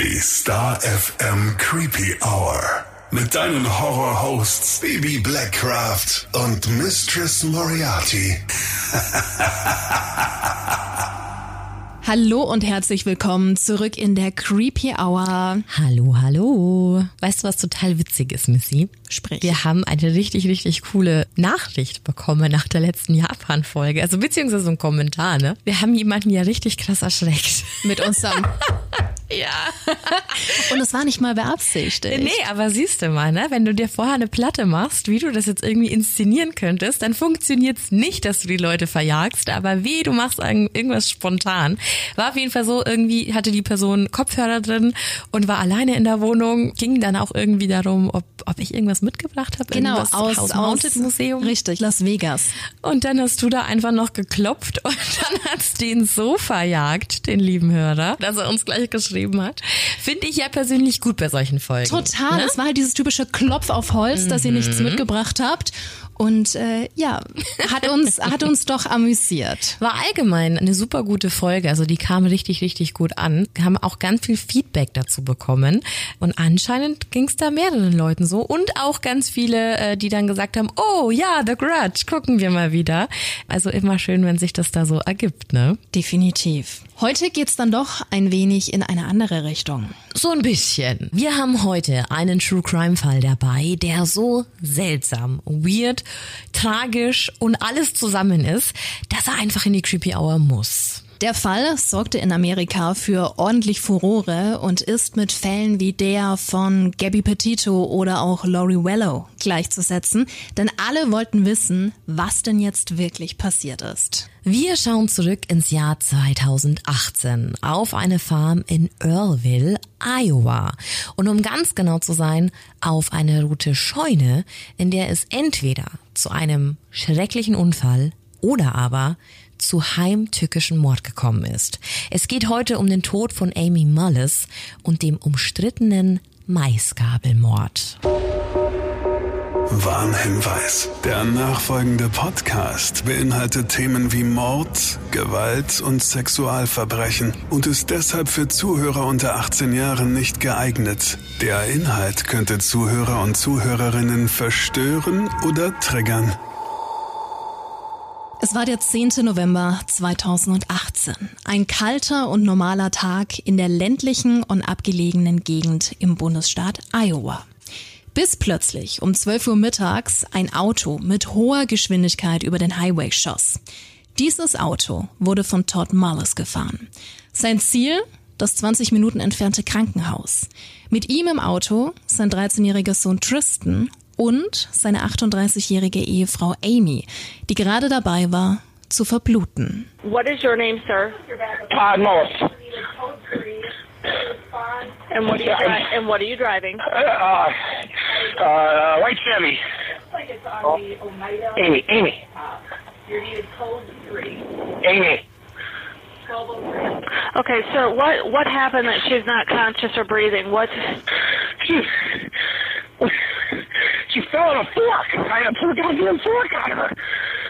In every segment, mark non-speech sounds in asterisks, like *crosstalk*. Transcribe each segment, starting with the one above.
Die Star FM Creepy Hour. Mit deinen Horror-Hosts Baby Blackcraft und Mistress Moriarty. *laughs* Hallo und herzlich willkommen zurück in der Creepy Hour. Hallo, hallo. Weißt du, was total witzig ist, Missy? Sprich. Wir haben eine richtig, richtig coole Nachricht bekommen nach der letzten Japan-Folge. Also beziehungsweise so ein Kommentar, ne? Wir haben jemanden ja richtig krass erschreckt. Mit unserem. *laughs* Ja. *laughs* Und es war nicht mal beabsichtigt. Nee, aber siehst du mal, ne? Wenn du dir vorher eine Platte machst, wie du das jetzt irgendwie inszenieren könntest, dann funktioniert's nicht, dass du die Leute verjagst, aber wie du machst irgendwas spontan. War auf jeden Fall so, irgendwie hatte die Person Kopfhörer drin und war alleine in der Wohnung, ging dann auch irgendwie darum, ob, ob ich irgendwas mitgebracht habe. Genau, aus, House aus Mounted Museum. Richtig, Las Vegas. Und dann hast du da einfach noch geklopft *laughs* und dann hat's den so verjagt, den lieben Hörer, dass er uns gleich geschrieben hat. Finde ich ja persönlich gut bei solchen Folgen. Total. Ne? Es war halt dieses typische Klopf auf Holz, dass ihr nichts mitgebracht habt. Und äh, ja, hat uns, *laughs* hat uns doch amüsiert. War allgemein eine super gute Folge. Also die kam richtig, richtig gut an. Wir haben auch ganz viel Feedback dazu bekommen. Und anscheinend ging es da mehreren Leuten so. Und auch ganz viele, äh, die dann gesagt haben, oh ja, The Grudge, gucken wir mal wieder. Also immer schön, wenn sich das da so ergibt, ne? Definitiv. Heute geht's dann doch ein wenig in eine andere Richtung. So ein bisschen. Wir haben heute einen True Crime Fall dabei, der so seltsam, weird, tragisch und alles zusammen ist, dass er einfach in die Creepy Hour muss. Der Fall sorgte in Amerika für ordentlich Furore und ist mit Fällen wie der von Gabby Petito oder auch Laurie Wellow gleichzusetzen, denn alle wollten wissen, was denn jetzt wirklich passiert ist. Wir schauen zurück ins Jahr 2018 auf eine Farm in Earlville, Iowa. Und um ganz genau zu sein, auf eine rote Scheune, in der es entweder zu einem schrecklichen Unfall oder aber zu heimtückischen Mord gekommen ist. Es geht heute um den Tod von Amy Mullis und dem umstrittenen Maisgabelmord. Warnhinweis. Der nachfolgende Podcast beinhaltet Themen wie Mord, Gewalt und Sexualverbrechen und ist deshalb für Zuhörer unter 18 Jahren nicht geeignet. Der Inhalt könnte Zuhörer und Zuhörerinnen verstören oder triggern. Es war der 10. November 2018. Ein kalter und normaler Tag in der ländlichen und abgelegenen Gegend im Bundesstaat Iowa. Bis plötzlich um 12 Uhr mittags ein Auto mit hoher Geschwindigkeit über den Highway schoss. Dieses Auto wurde von Todd Mullis gefahren. Sein Ziel? Das 20 Minuten entfernte Krankenhaus. Mit ihm im Auto sein 13-jähriger Sohn Tristan und seine 38-jährige Ehefrau Amy, die gerade dabei war, zu verbluten. What is your name, sir? Todd Mullis. And what are you, dri- and what are you driving? Uh, uh, white Chevy. Amy, Amy. Amy. Okay, sir. What what happened that she's not conscious or breathing? What? She, she fell on a fork. I had to put a goddamn fork on her.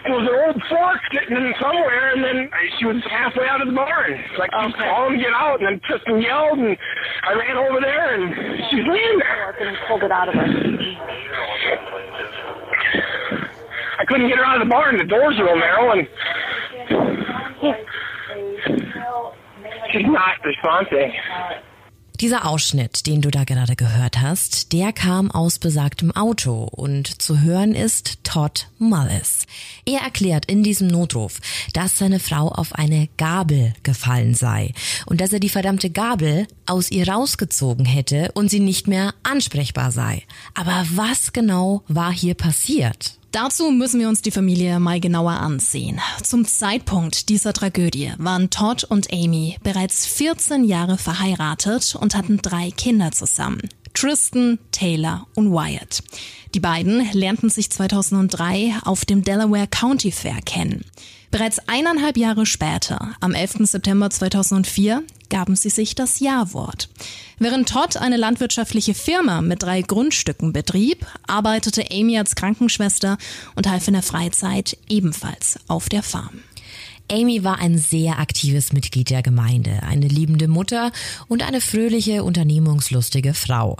It was an old fork sitting in somewhere, and then she was halfway out of the barn. Like, she Okay. calling to get out, and then Tristan yelled, and I ran over there, and she was laying there. And pulled it out of her. I couldn't get her out of the barn. The doors are real narrow, and she's not responding. Dieser Ausschnitt, den du da gerade gehört hast, der kam aus besagtem Auto und zu hören ist Todd Mullis. Er erklärt in diesem Notruf, dass seine Frau auf eine Gabel gefallen sei und dass er die verdammte Gabel aus ihr rausgezogen hätte und sie nicht mehr ansprechbar sei. Aber was genau war hier passiert? Dazu müssen wir uns die Familie mal genauer ansehen. Zum Zeitpunkt dieser Tragödie waren Todd und Amy bereits 14 Jahre verheiratet und hatten drei Kinder zusammen. Tristan, Taylor und Wyatt. Die beiden lernten sich 2003 auf dem Delaware County Fair kennen. Bereits eineinhalb Jahre später, am 11. September 2004, gaben sie sich das Ja-Wort. Während Todd eine landwirtschaftliche Firma mit drei Grundstücken betrieb, arbeitete Amy als Krankenschwester und half in der Freizeit ebenfalls auf der Farm. Amy war ein sehr aktives Mitglied der Gemeinde, eine liebende Mutter und eine fröhliche, unternehmungslustige Frau.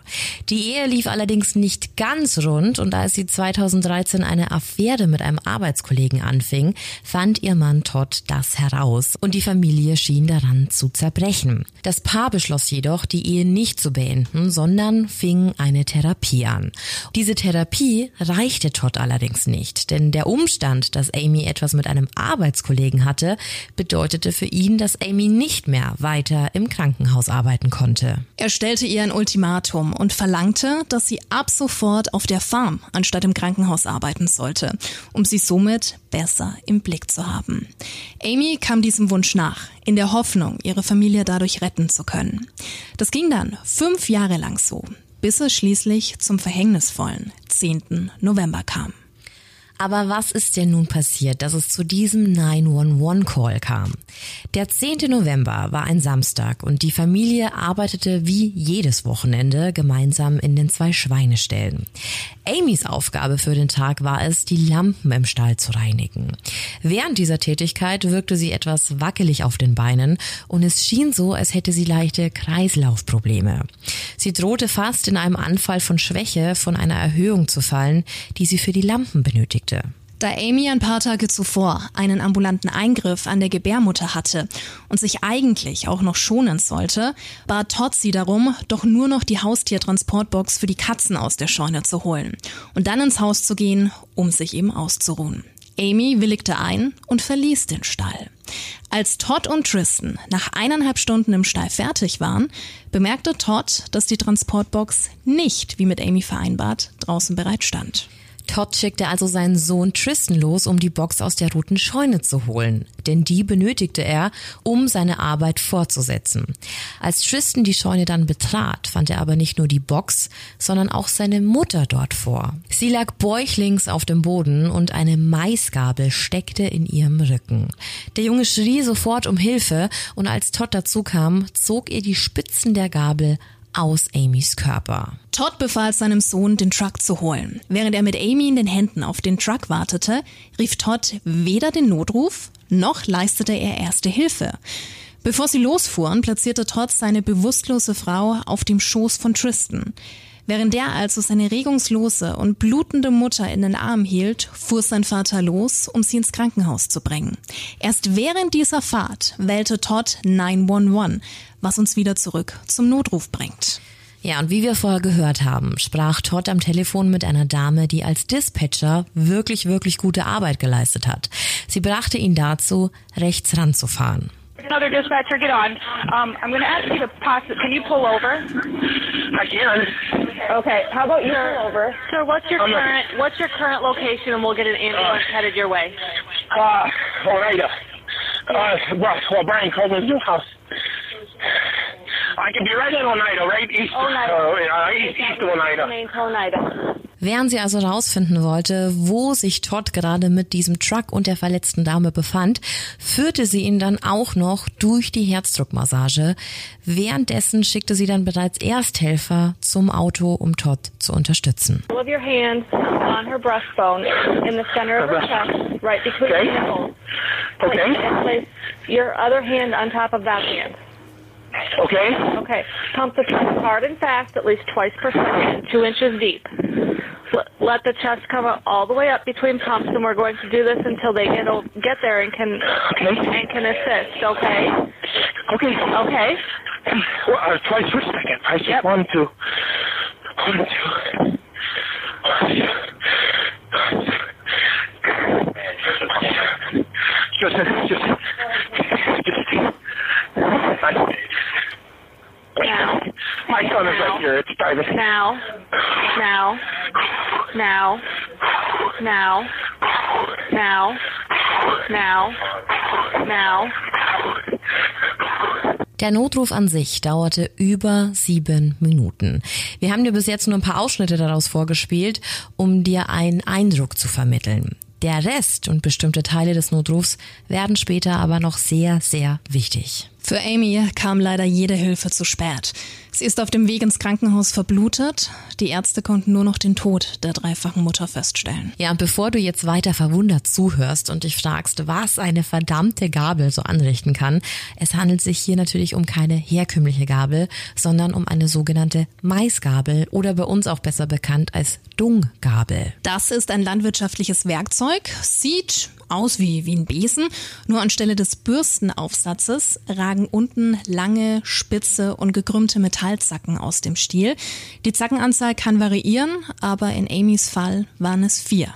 Die Ehe lief allerdings nicht ganz rund und als sie 2013 eine Affäre mit einem Arbeitskollegen anfing, fand ihr Mann Todd das heraus und die Familie schien daran zu zerbrechen. Das Paar beschloss jedoch, die Ehe nicht zu beenden, sondern fing eine Therapie an. Diese Therapie reichte Todd allerdings nicht, denn der Umstand, dass Amy etwas mit einem Arbeitskollegen hatte, hatte, bedeutete für ihn, dass Amy nicht mehr weiter im Krankenhaus arbeiten konnte. Er stellte ihr ein Ultimatum und verlangte, dass sie ab sofort auf der Farm anstatt im Krankenhaus arbeiten sollte, um sie somit besser im Blick zu haben. Amy kam diesem Wunsch nach, in der Hoffnung, ihre Familie dadurch retten zu können. Das ging dann fünf Jahre lang so, bis es schließlich zum verhängnisvollen 10. November kam. Aber was ist denn nun passiert, dass es zu diesem 911-Call kam? Der 10. November war ein Samstag und die Familie arbeitete wie jedes Wochenende gemeinsam in den zwei Schweineställen. Amys Aufgabe für den Tag war es, die Lampen im Stall zu reinigen. Während dieser Tätigkeit wirkte sie etwas wackelig auf den Beinen und es schien so, als hätte sie leichte Kreislaufprobleme. Sie drohte fast in einem Anfall von Schwäche von einer Erhöhung zu fallen, die sie für die Lampen benötigte erlebte. Da Amy ein paar Tage zuvor einen ambulanten Eingriff an der Gebärmutter hatte und sich eigentlich auch noch schonen sollte, bat Todd sie darum, doch nur noch die Haustiertransportbox für die Katzen aus der Scheune zu holen und dann ins Haus zu gehen, um sich eben auszuruhen. Amy willigte ein und verließ den Stall. Als Todd und Tristan nach eineinhalb Stunden im Stall fertig waren, bemerkte Todd, dass die Transportbox nicht, wie mit Amy vereinbart, draußen bereit stand. Todd schickte also seinen Sohn Tristan los, um die Box aus der roten Scheune zu holen, denn die benötigte er, um seine Arbeit fortzusetzen. Als Tristan die Scheune dann betrat, fand er aber nicht nur die Box, sondern auch seine Mutter dort vor. Sie lag bäuchlings auf dem Boden und eine Maisgabel steckte in ihrem Rücken. Der Junge schrie sofort um Hilfe und als Todd dazu kam, zog er die Spitzen der Gabel aus Amys Körper. Todd befahl seinem Sohn, den Truck zu holen. Während er mit Amy in den Händen auf den Truck wartete, rief Todd weder den Notruf, noch leistete er erste Hilfe. Bevor sie losfuhren, platzierte Todd seine bewusstlose Frau auf dem Schoß von Tristan. Während der also seine regungslose und blutende Mutter in den Arm hielt, fuhr sein Vater los, um sie ins Krankenhaus zu bringen. Erst während dieser Fahrt wählte Todd 911, was uns wieder zurück zum Notruf bringt. Ja, und wie wir vorher gehört haben, sprach Todd am Telefon mit einer Dame, die als Dispatcher wirklich, wirklich gute Arbeit geleistet hat. Sie brachte ihn dazu, rechts ranzufahren. Another dispatcher, get on. Um, I'm going to ask you to pause. Can you pull over? I can. Okay. How about you pull over? Sir, what's your I'm not- current What's your current location, and we'll get an ambulance headed your way. Uh, Oneida. Uh, well, well, Brian Coleman's new house. I can be right in Oneida, right east, Oneida. Uh, uh, east, east of Oneida. Main to Oneida. Während sie also rausfinden wollte, wo sich Todd gerade mit diesem Truck und der verletzten Dame befand, führte sie ihn dann auch noch durch die Herzdruckmassage. Währenddessen schickte sie dann bereits Ersthelfer zum Auto, um Todd zu unterstützen. Right Okay. place your other hand on top of that hand. Okay. Okay. Pump the chest hard and fast, at least twice per second, two inches deep. Let- the chest come up all the way up between pumps, and we're going to do this until they get get there and can Okay. and can assist. Okay. Okay. Okay. Well, uh, twice per second. I just Yep. one, two. One, two. One, two. Just, just, Now. Now. Now. Now. Now. Now. Now. Der Notruf an sich dauerte über sieben Minuten. Wir haben dir bis jetzt nur ein paar Ausschnitte daraus vorgespielt, um dir einen Eindruck zu vermitteln. Der Rest und bestimmte Teile des Notrufs werden später aber noch sehr, sehr wichtig. Für Amy kam leider jede Hilfe zu spät. Sie ist auf dem Weg ins Krankenhaus verblutet. Die Ärzte konnten nur noch den Tod der dreifachen Mutter feststellen. Ja, und bevor du jetzt weiter verwundert zuhörst und dich fragst, was eine verdammte Gabel so anrichten kann, es handelt sich hier natürlich um keine herkömmliche Gabel, sondern um eine sogenannte Maisgabel oder bei uns auch besser bekannt als Dunggabel. Das ist ein landwirtschaftliches Werkzeug, sieht aus wie, wie ein Besen, nur anstelle des Bürstenaufsatzes ragen unten lange, spitze und gekrümmte Metallzacken aus dem Stiel. Die Zackenanzahl kann variieren, aber in Amys Fall waren es vier.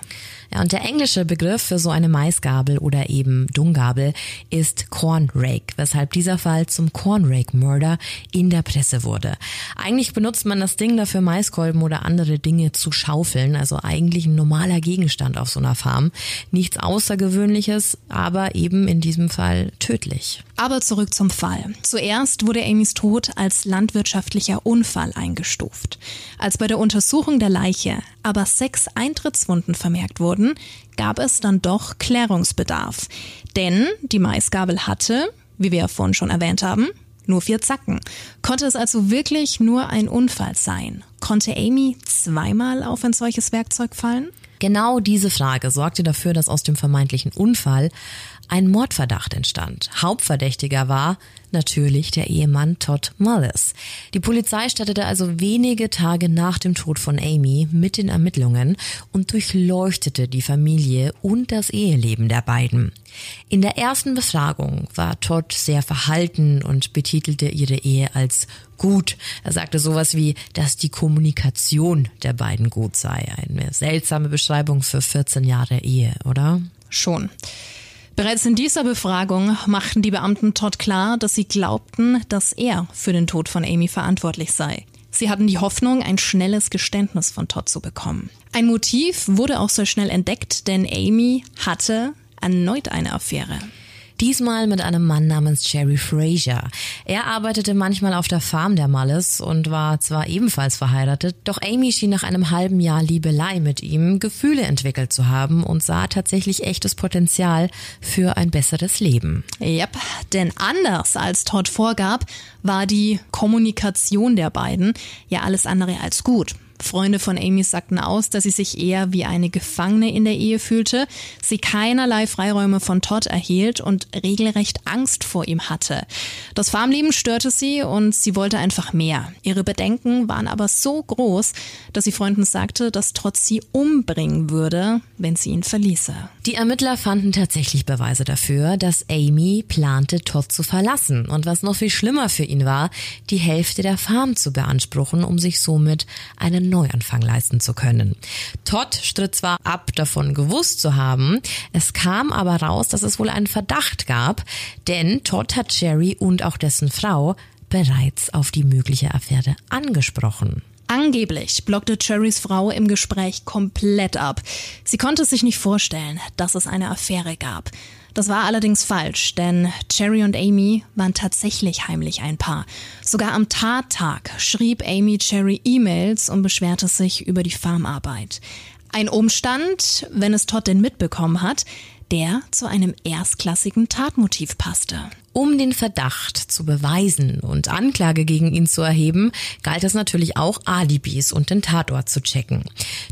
Ja, und der englische Begriff für so eine Maisgabel oder eben Dunggabel ist Corn Rake, weshalb dieser Fall zum Corn Rake Murder in der Presse wurde. Eigentlich benutzt man das Ding dafür, Maiskolben oder andere Dinge zu schaufeln, also eigentlich ein normaler Gegenstand auf so einer Farm. Nichts Außergewöhnliches, aber eben in diesem Fall tödlich. Aber zurück zum Fall. Zuerst wurde Amys Tod als landwirtschaftlicher Unfall eingestuft. Als bei der Untersuchung der Leiche aber sechs Eintrittswunden vermerkt wurden, gab es dann doch Klärungsbedarf. Denn die Maisgabel hatte, wie wir ja vorhin schon erwähnt haben, nur vier Zacken. Konnte es also wirklich nur ein Unfall sein? Konnte Amy zweimal auf ein solches Werkzeug fallen? Genau diese Frage sorgte dafür, dass aus dem vermeintlichen Unfall ein Mordverdacht entstand. Hauptverdächtiger war natürlich der Ehemann Todd Mullis. Die Polizei startete also wenige Tage nach dem Tod von Amy mit den Ermittlungen und durchleuchtete die Familie und das Eheleben der beiden. In der ersten Befragung war Todd sehr verhalten und betitelte ihre Ehe als gut. Er sagte sowas wie, dass die Kommunikation der beiden gut sei. Eine seltsame Beschreibung für 14 Jahre Ehe, oder? Schon. Bereits in dieser Befragung machten die Beamten Todd klar, dass sie glaubten, dass er für den Tod von Amy verantwortlich sei. Sie hatten die Hoffnung, ein schnelles Geständnis von Todd zu bekommen. Ein Motiv wurde auch sehr schnell entdeckt, denn Amy hatte erneut eine Affäre. Diesmal mit einem Mann namens Jerry Fraser. Er arbeitete manchmal auf der Farm der Mullis und war zwar ebenfalls verheiratet, doch Amy schien nach einem halben Jahr Liebelei mit ihm Gefühle entwickelt zu haben und sah tatsächlich echtes Potenzial für ein besseres Leben. Yep, denn anders als Todd vorgab, war die Kommunikation der beiden ja alles andere als gut. Freunde von Amy sagten aus, dass sie sich eher wie eine Gefangene in der Ehe fühlte, sie keinerlei Freiräume von Todd erhielt und regelrecht Angst vor ihm hatte. Das Farmleben störte sie und sie wollte einfach mehr. Ihre Bedenken waren aber so groß, dass sie Freunden sagte, dass Todd sie umbringen würde, wenn sie ihn verließe. Die Ermittler fanden tatsächlich Beweise dafür, dass Amy plante, Todd zu verlassen und was noch viel schlimmer für ihn war, die Hälfte der Farm zu beanspruchen, um sich somit einen Neuanfang leisten zu können. Todd stritt zwar ab, davon gewusst zu haben, es kam aber raus, dass es wohl einen Verdacht gab, denn Todd hat Jerry und auch dessen Frau bereits auf die mögliche Affäre angesprochen. Angeblich blockte Cherrys Frau im Gespräch komplett ab. Sie konnte sich nicht vorstellen, dass es eine Affäre gab. Das war allerdings falsch, denn Cherry und Amy waren tatsächlich heimlich ein Paar. Sogar am Tattag schrieb Amy Cherry E-Mails und beschwerte sich über die Farmarbeit. Ein Umstand, wenn es Todd denn mitbekommen hat, der zu einem erstklassigen Tatmotiv passte. Um den Verdacht zu beweisen und Anklage gegen ihn zu erheben, galt es natürlich auch, Alibis und den Tatort zu checken.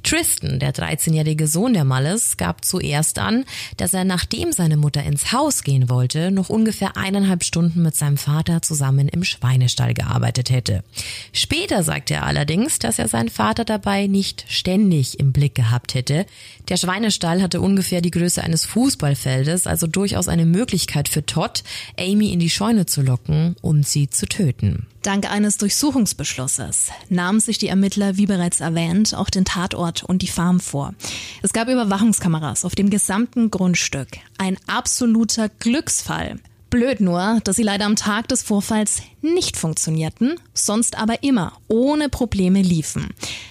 Tristan, der 13-jährige Sohn der Malles, gab zuerst an, dass er, nachdem seine Mutter ins Haus gehen wollte, noch ungefähr eineinhalb Stunden mit seinem Vater zusammen im Schweinestall gearbeitet hätte. Später sagte er allerdings, dass er seinen Vater dabei nicht ständig im Blick gehabt hätte. Der Schweinestall hatte ungefähr die Größe eines Fußballfeldes, also durchaus eine Möglichkeit für Todd, Amy in die Scheune zu locken und sie zu töten. Dank eines Durchsuchungsbeschlusses nahmen sich die Ermittler, wie bereits erwähnt, auch den Tatort und die Farm vor. Es gab Überwachungskameras auf dem gesamten Grundstück. Ein absoluter Glücksfall. Blöd nur, dass sie leider am Tag des Vorfalls nicht funktionierten, sonst aber immer ohne Probleme liefen.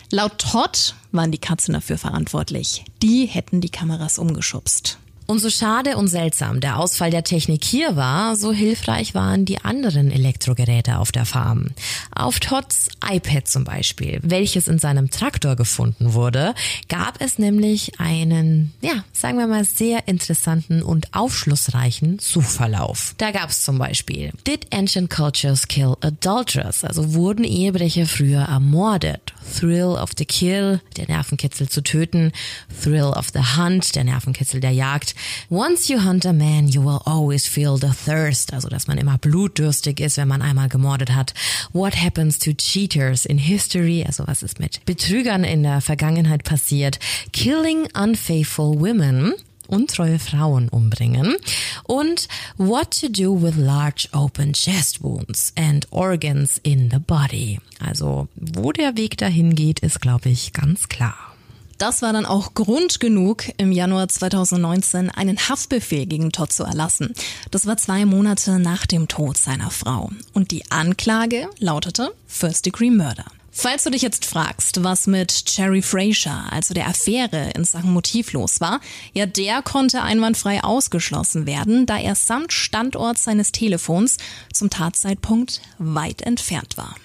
Laut Todd waren die Katzen dafür verantwortlich. Die hätten die Kameras umgeschubst. Und so schade und seltsam der Ausfall der Technik hier war, so hilfreich waren die anderen Elektrogeräte auf der Farm. Auf Todds iPad zum Beispiel, welches in seinem Traktor gefunden wurde, gab es nämlich einen, ja, sagen wir mal, sehr interessanten und aufschlussreichen Suchverlauf. Da gab es zum Beispiel, did ancient cultures kill adulterers? Also wurden Ehebrecher früher ermordet? Thrill of the Kill, der Nervenkitzel zu töten, Thrill of the Hunt, der Nervenkitzel der Jagd. Once you hunt a man, you will always feel the thirst, also dass man immer blutdürstig ist, wenn man einmal gemordet hat. What happens to cheaters in history, also was ist mit Betrügern in der Vergangenheit passiert. Killing unfaithful women, untreue Frauen umbringen und What to do with large open chest wounds and organs in the body. Also wo der Weg dahin geht, ist glaube ich ganz klar. Das war dann auch Grund genug, im Januar 2019 einen Haftbefehl gegen Todd zu erlassen. Das war zwei Monate nach dem Tod seiner Frau. Und die Anklage lautete First Degree Murder. Falls du dich jetzt fragst, was mit Cherry Fraser, also der Affäre in Sachen Motiv los war, ja, der konnte einwandfrei ausgeschlossen werden, da er samt Standort seines Telefons zum Tatzeitpunkt weit entfernt war.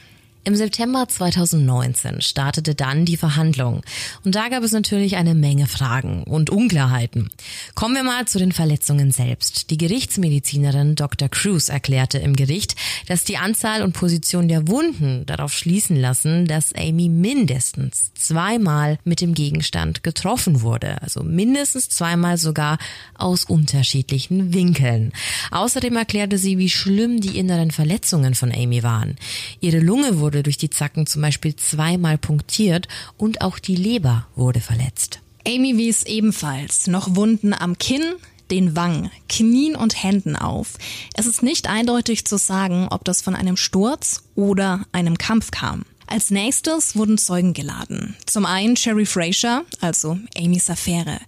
Im September 2019 startete dann die Verhandlung und da gab es natürlich eine Menge Fragen und Unklarheiten. Kommen wir mal zu den Verletzungen selbst. Die Gerichtsmedizinerin Dr. Cruz erklärte im Gericht, dass die Anzahl und Position der Wunden darauf schließen lassen, dass Amy mindestens zweimal mit dem Gegenstand getroffen wurde, also mindestens zweimal sogar aus unterschiedlichen Winkeln. Außerdem erklärte sie, wie schlimm die inneren Verletzungen von Amy waren. Ihre Lunge wurde wurde durch die Zacken zum Beispiel zweimal punktiert und auch die Leber wurde verletzt. Amy wies ebenfalls noch Wunden am Kinn, den Wangen, Knien und Händen auf. Es ist nicht eindeutig zu sagen, ob das von einem Sturz oder einem Kampf kam. Als nächstes wurden Zeugen geladen. Zum einen Sherry Fraser, also Amys Affäre.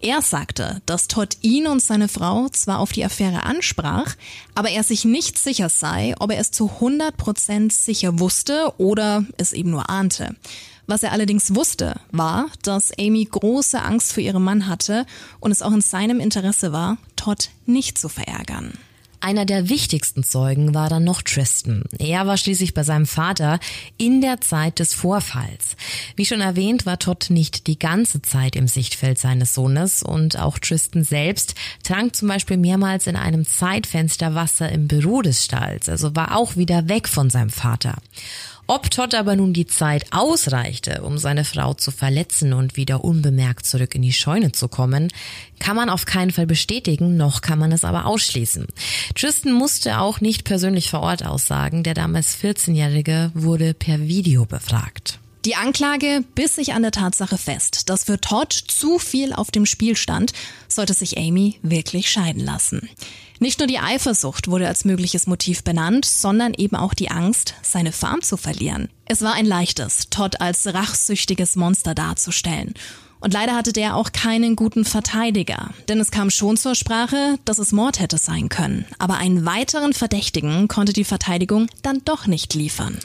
Er sagte, dass Todd ihn und seine Frau zwar auf die Affäre ansprach, aber er sich nicht sicher sei, ob er es zu 100 Prozent sicher wusste oder es eben nur ahnte. Was er allerdings wusste, war, dass Amy große Angst vor ihrem Mann hatte und es auch in seinem Interesse war, Todd nicht zu verärgern. Einer der wichtigsten Zeugen war dann noch Tristan. Er war schließlich bei seinem Vater in der Zeit des Vorfalls. Wie schon erwähnt, war Todd nicht die ganze Zeit im Sichtfeld seines Sohnes und auch Tristan selbst trank zum Beispiel mehrmals in einem Zeitfenster Wasser im Büro des Stalls, also war auch wieder weg von seinem Vater. Ob Todd aber nun die Zeit ausreichte, um seine Frau zu verletzen und wieder unbemerkt zurück in die Scheune zu kommen, kann man auf keinen Fall bestätigen, noch kann man es aber ausschließen. Tristan musste auch nicht persönlich vor Ort aussagen, der damals 14-Jährige wurde per Video befragt. Die Anklage biss sich an der Tatsache fest, dass für Todd zu viel auf dem Spiel stand, sollte sich Amy wirklich scheiden lassen. Nicht nur die Eifersucht wurde als mögliches Motiv benannt, sondern eben auch die Angst, seine Farm zu verlieren. Es war ein leichtes, Todd als rachsüchtiges Monster darzustellen. Und leider hatte der auch keinen guten Verteidiger, denn es kam schon zur Sprache, dass es Mord hätte sein können. Aber einen weiteren Verdächtigen konnte die Verteidigung dann doch nicht liefern.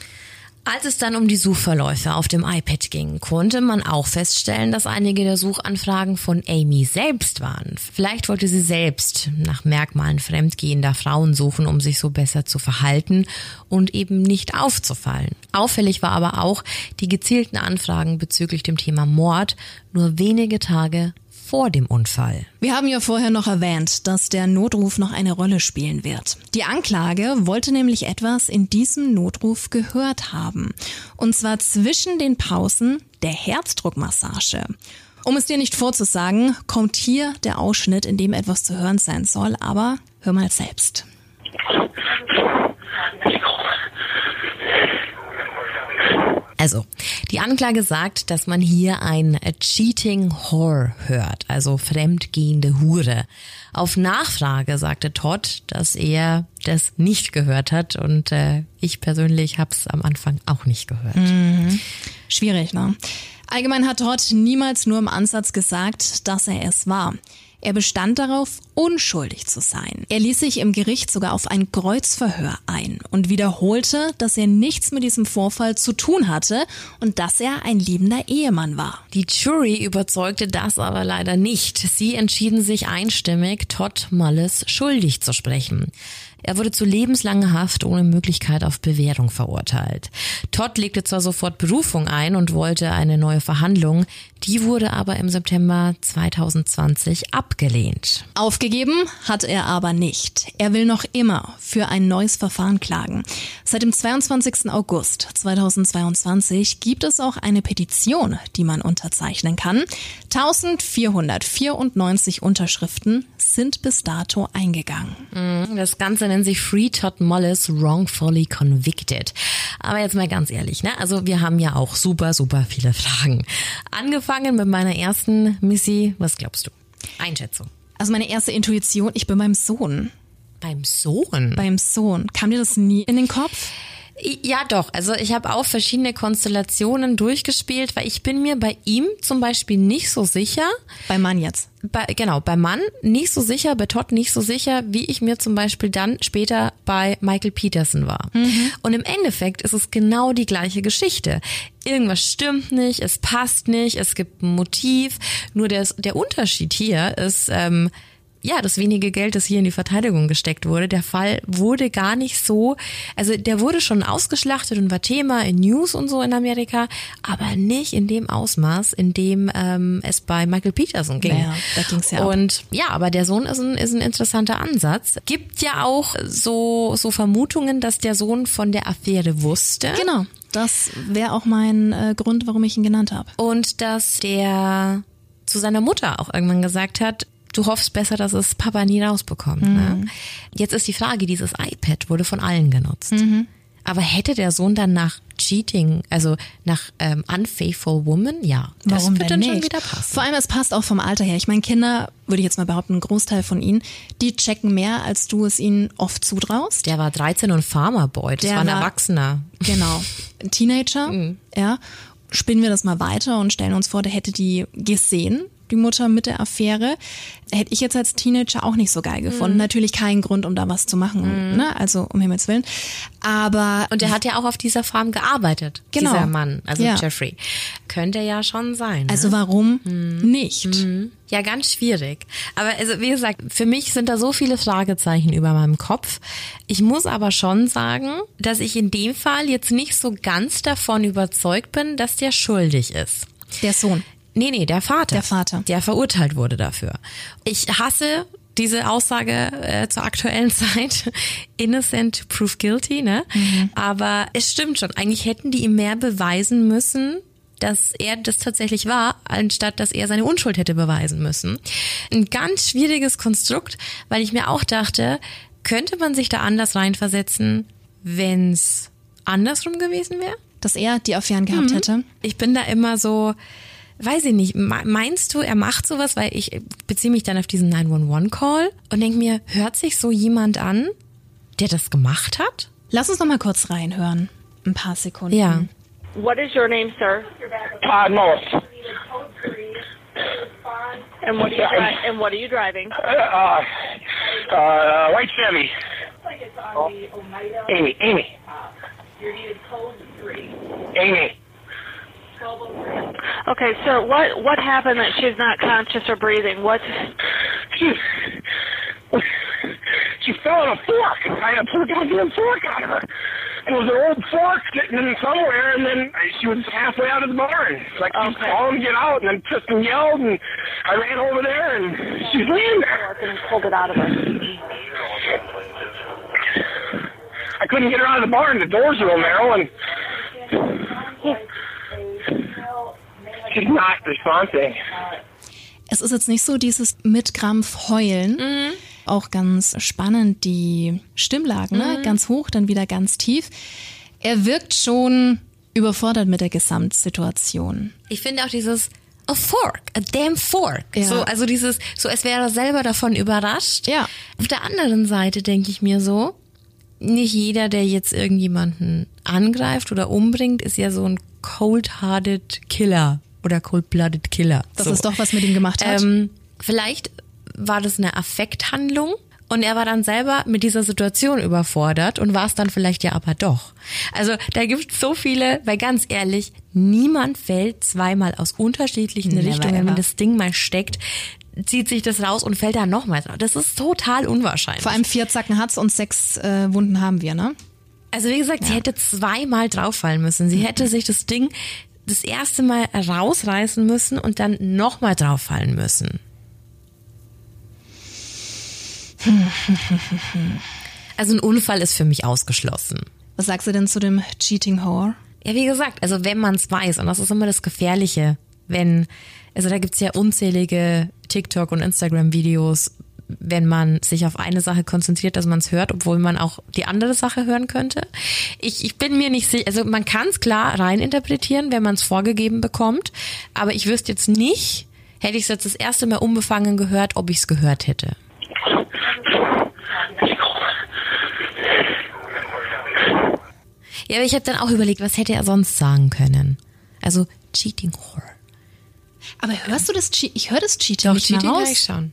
Als es dann um die Suchverläufe auf dem iPad ging, konnte man auch feststellen, dass einige der Suchanfragen von Amy selbst waren. Vielleicht wollte sie selbst nach Merkmalen fremdgehender Frauen suchen, um sich so besser zu verhalten und eben nicht aufzufallen. Auffällig war aber auch die gezielten Anfragen bezüglich dem Thema Mord nur wenige Tage vor dem Unfall. Wir haben ja vorher noch erwähnt, dass der Notruf noch eine Rolle spielen wird. Die Anklage wollte nämlich etwas in diesem Notruf gehört haben. Und zwar zwischen den Pausen der Herzdruckmassage. Um es dir nicht vorzusagen, kommt hier der Ausschnitt, in dem etwas zu hören sein soll, aber hör mal selbst. Also, die Anklage sagt, dass man hier ein Cheating Whore hört, also fremdgehende Hure. Auf Nachfrage sagte Todd, dass er das nicht gehört hat und äh, ich persönlich habe es am Anfang auch nicht gehört. Mhm. Schwierig, ne? Allgemein hat Todd niemals nur im Ansatz gesagt, dass er es war. Er bestand darauf, unschuldig zu sein. Er ließ sich im Gericht sogar auf ein Kreuzverhör ein und wiederholte, dass er nichts mit diesem Vorfall zu tun hatte und dass er ein liebender Ehemann war. Die Jury überzeugte das aber leider nicht. Sie entschieden sich einstimmig, Todd Mullis schuldig zu sprechen. Er wurde zu lebenslanger Haft ohne Möglichkeit auf Bewährung verurteilt. Todd legte zwar sofort Berufung ein und wollte eine neue Verhandlung, die wurde aber im September 2020 abgelehnt. Aufgegeben hat er aber nicht. Er will noch immer für ein neues Verfahren klagen. Seit dem 22. August 2022 gibt es auch eine Petition, die man unterzeichnen kann. 1494 Unterschriften sind bis dato eingegangen. Mhm, das Ganze nennt sich Free Todd Mollis Wrongfully Convicted. Aber jetzt mal ganz ehrlich, ne? Also wir haben ja auch super, super viele Fragen. Angefangen mit meiner ersten Missy, was glaubst du? Einschätzung. Also meine erste Intuition, ich bin beim Sohn. Beim Sohn? Beim Sohn. Kam dir das nie in den Kopf? Ja, doch. Also ich habe auch verschiedene Konstellationen durchgespielt, weil ich bin mir bei ihm zum Beispiel nicht so sicher. Beim Mann jetzt. Bei, genau, beim Mann nicht so sicher, bei Todd nicht so sicher, wie ich mir zum Beispiel dann später bei Michael Peterson war. Mhm. Und im Endeffekt ist es genau die gleiche Geschichte. Irgendwas stimmt nicht, es passt nicht, es gibt ein Motiv. Nur der, der Unterschied hier ist, ähm, ja, das wenige Geld, das hier in die Verteidigung gesteckt wurde, der Fall wurde gar nicht so, also der wurde schon ausgeschlachtet und war Thema in News und so in Amerika, aber nicht in dem Ausmaß, in dem ähm, es bei Michael Peterson ging. Ja, da ging's ja Und ab. ja, aber der Sohn ist ein, ist ein interessanter Ansatz. Gibt ja auch so, so Vermutungen, dass der Sohn von der Affäre wusste. Genau, das wäre auch mein äh, Grund, warum ich ihn genannt habe. Und dass der zu seiner Mutter auch irgendwann gesagt hat, du hoffst besser, dass es Papa nie rausbekommt. Mhm. Ne? Jetzt ist die Frage, dieses iPad wurde von allen genutzt. Mhm. Aber hätte der Sohn dann nach Cheating, also nach ähm, Unfaithful Woman, ja, das Warum wird dann nicht? schon wieder passen. Vor allem, es passt auch vom Alter her. Ich meine, Kinder, würde ich jetzt mal behaupten, ein Großteil von ihnen, die checken mehr, als du es ihnen oft zutraust. Der war 13 und Farmerboy, das Der war ein war- Erwachsener. Genau. Ein Teenager, Mhm. ja. Spinnen wir das mal weiter und stellen uns vor, der hätte die gesehen, die Mutter mit der Affäre. Hätte ich jetzt als Teenager auch nicht so geil Mhm. gefunden. Natürlich kein Grund, um da was zu machen, ne? Also um Himmels Willen. Aber Und der hat ja auch auf dieser Farm gearbeitet, Genau. dieser Mann, also Ja. Jeffrey. Könnte ja schon sein. Ne? also warum Mhm. nicht? Ja, ganz schwierig. Aber also wie gesagt, für mich sind da so viele Fragezeichen über meinem Kopf. Ich muss aber schon sagen, dass ich in dem Fall jetzt nicht so ganz davon überzeugt bin, dass der schuldig ist. Der Sohn. Nee, nee, der Vater. Der Vater. Der verurteilt wurde dafür. Ich hasse diese Aussage äh, zur aktuellen *laughs* Zeit, innocent to prove guilty, ne? Aber es stimmt schon. Eigentlich hätten die ihm mehr beweisen müssen, dass er das tatsächlich war, anstatt dass er seine Unschuld hätte beweisen müssen. Ein ganz schwieriges Konstrukt, weil ich mir auch dachte, könnte man sich da anders reinversetzen, wenn's andersrum gewesen wäre? Dass er die Affären gehabt hätte. Ich bin da immer so, weiß ich nicht, me- meinst du, er macht sowas, weil ich beziehe mich dann auf diesen 911-Call und denke mir, hört sich so jemand an, der das gemacht hat? Lass uns noch mal kurz reinhören. Ein paar Sekunden. Ja. What is your name, sir? Todd Mullis. And what are you dri- and what are you driving? Uh, uh, white Chevy. Amy, Amy. Amy. Okay, sir. What what happened that she's not conscious or breathing? What? She, she fell on a fork I had to put a goddamn fork out of her. It was an old fork sitting in somewhere, and then she was halfway out of the barn. Like she Okay. calling get out, and then Tristan yelled, and I ran over there, and she's laying there. And pulled it out of her. I couldn't get her out of the barn. The doors were narrow, and she's not responding. Es ist jetzt nicht so dieses mit Krampf heulen. Auch ganz spannend, die Stimmlagen, ne? ganz hoch, dann wieder ganz tief. Er wirkt schon überfordert mit der Gesamtsituation. Ich finde auch dieses a fork, a damn fork. Ja. So, also dieses, so als wäre er selber davon überrascht. Ja. Auf der anderen Seite denke ich mir so, nicht jeder, der jetzt irgendjemanden angreift oder umbringt, ist ja so ein cold-hearted Killer oder cold-blooded Killer. Das so. ist doch was mit ihm gemacht hat. Ähm, vielleicht war das eine Affekthandlung und er war dann selber mit dieser Situation überfordert und war es dann vielleicht ja aber doch. Also da gibt es so viele, weil ganz ehrlich, niemand fällt zweimal aus unterschiedlichen Never Richtungen, ever. wenn das Ding mal steckt, zieht sich das raus und fällt dann nochmals. Das ist total unwahrscheinlich. Vor allem vier Zacken hat's und sechs äh, Wunden haben wir, ne? Also wie gesagt, sie hätte zweimal drauffallen müssen. Sie hätte sich das Ding das erste Mal rausreißen müssen und dann nochmal drauffallen müssen. *laughs* Also ein Unfall ist für mich ausgeschlossen. Was sagst du denn zu dem Cheating Whore? Ja, wie gesagt, also wenn man es weiß, und das ist immer das Gefährliche, wenn, also da gibt's ja unzählige TikTok- und Instagram-Videos, wenn man sich auf eine Sache konzentriert, dass man es hört, obwohl man auch die andere Sache hören könnte. Ich, ich bin mir nicht sicher, also man kann es klar reininterpretieren, wenn man es vorgegeben bekommt, aber ich wüsste jetzt nicht, hätte ich es jetzt das erste Mal unbefangen gehört, ob ich es gehört hätte. Ja, aber ich habe dann auch überlegt, was hätte er sonst sagen können? Also Cheating Whore. Aber hörst du das Cheating? Ich höre das Cheating nicht Cheating höre raus. ich schon.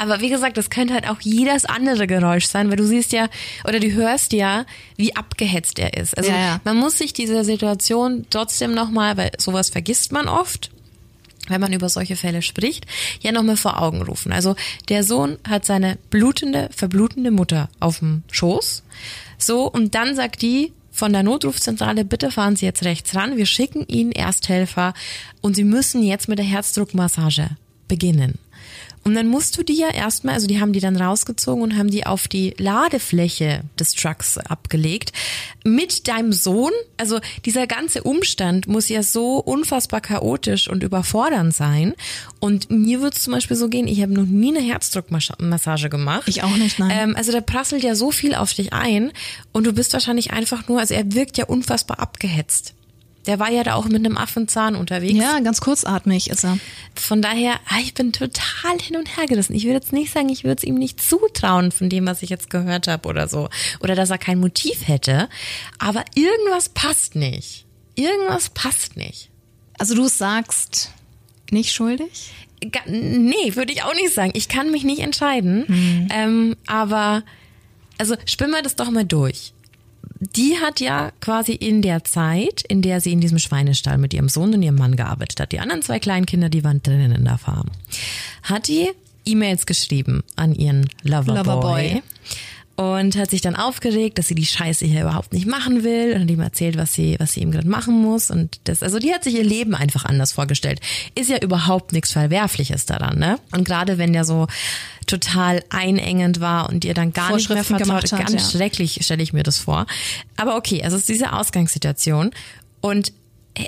Aber wie gesagt, das könnte halt auch jedes andere Geräusch sein, weil du siehst ja, oder du hörst ja, wie abgehetzt er ist. Also Ja, ja. man muss sich diese Situation trotzdem nochmal, weil sowas vergisst man oft, wenn man über solche Fälle spricht, ja nochmal vor Augen rufen. Also der Sohn hat seine blutende, verblutende Mutter auf dem Schoß. So, und dann sagt die von der Notrufzentrale, bitte fahren Sie jetzt rechts ran, wir schicken Ihnen Ersthelfer und Sie müssen jetzt mit der Herzdruckmassage beginnen. Und dann musst du die ja erstmal, also die haben die dann rausgezogen und haben die auf die Ladefläche des Trucks abgelegt. Mit deinem Sohn, also dieser ganze Umstand muss ja so unfassbar chaotisch und überfordernd sein. Und mir wird es zum Beispiel so gehen, ich habe noch nie eine Herzdruckmassage gemacht. Ich auch nicht, nein. Ähm, also da prasselt ja so viel auf dich ein und du bist wahrscheinlich einfach nur, also er wirkt ja unfassbar abgehetzt. Der war ja da auch mit einem Affenzahn unterwegs. Ja, ganz kurzatmig ist er. Von daher, ah, ich bin total hin und her gerissen. Ich würde jetzt nicht sagen, ich würde es ihm nicht zutrauen von dem, was ich jetzt gehört habe oder so. Oder dass er kein Motiv hätte. Aber irgendwas passt nicht. Irgendwas passt nicht. Also du sagst nicht schuldig? Nee, würde ich auch nicht sagen. Ich kann mich nicht entscheiden. Ähm, aber, also spinnen wir das doch mal durch. Die hat ja quasi in der Zeit, in der sie in diesem Schweinestall mit ihrem Sohn und ihrem Mann gearbeitet hat, die anderen zwei kleinen Kinder, die waren drinnen in der Farm, hat die E-Mails geschrieben an ihren Loverboy. Loverboy. Und hat sich dann aufgeregt, dass sie die Scheiße hier überhaupt nicht machen will und hat ihm erzählt, was sie, was sie ihm gerade machen muss. Und das, also die hat sich ihr Leben einfach anders vorgestellt. Ist ja überhaupt nichts Verwerfliches daran, ne? Und gerade wenn der so total einengend war und ihr dann gar nicht mehr vertraut, gemacht hat, ganz ja. schrecklich stelle ich mir das vor. Aber okay, also es ist diese Ausgangssituation und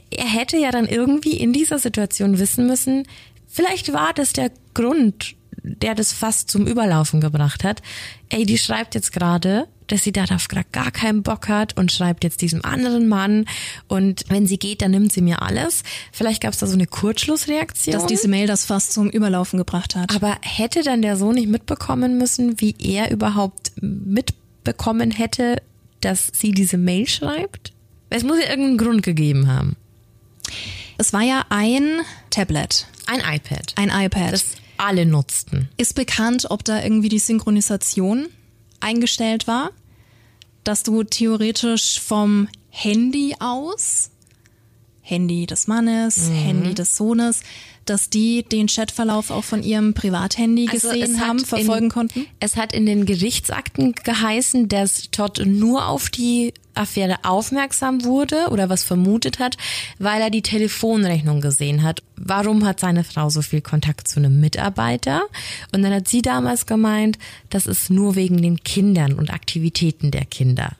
er hätte ja dann irgendwie in dieser Situation wissen müssen, vielleicht war das der Grund, der das fast zum Überlaufen gebracht hat. Ey, die schreibt jetzt gerade, dass sie darauf gerade gar keinen Bock hat und schreibt jetzt diesem anderen Mann und wenn sie geht, dann nimmt sie mir alles. Vielleicht gab es da so eine Kurzschlussreaktion. Dass diese Mail das fast zum Überlaufen gebracht hat. Aber hätte dann der Sohn nicht mitbekommen müssen, wie er überhaupt mitbekommen hätte, dass sie diese Mail schreibt? Es muss ja irgendeinen Grund gegeben haben. Es war ja ein Tablet, Ein iPad. ein iPad. das alle nutzten. Ist bekannt, ob da irgendwie die Synchronisation eingestellt war? Dass du theoretisch vom Handy aus, Handy des Mannes, Mhm. Handy des Sohnes, dass die den Chatverlauf auch von ihrem Privathandy Also gesehen haben, in- verfolgen konnten? Es hat in den Gerichtsakten geheißen, dass Todd nur auf die Affäre aufmerksam wurde oder was vermutet hat, weil er die Telefonrechnung gesehen hat. Warum hat seine Frau so viel Kontakt zu einem Mitarbeiter? Und dann hat sie damals gemeint, das ist nur wegen den Kindern und Aktivitäten der Kinder.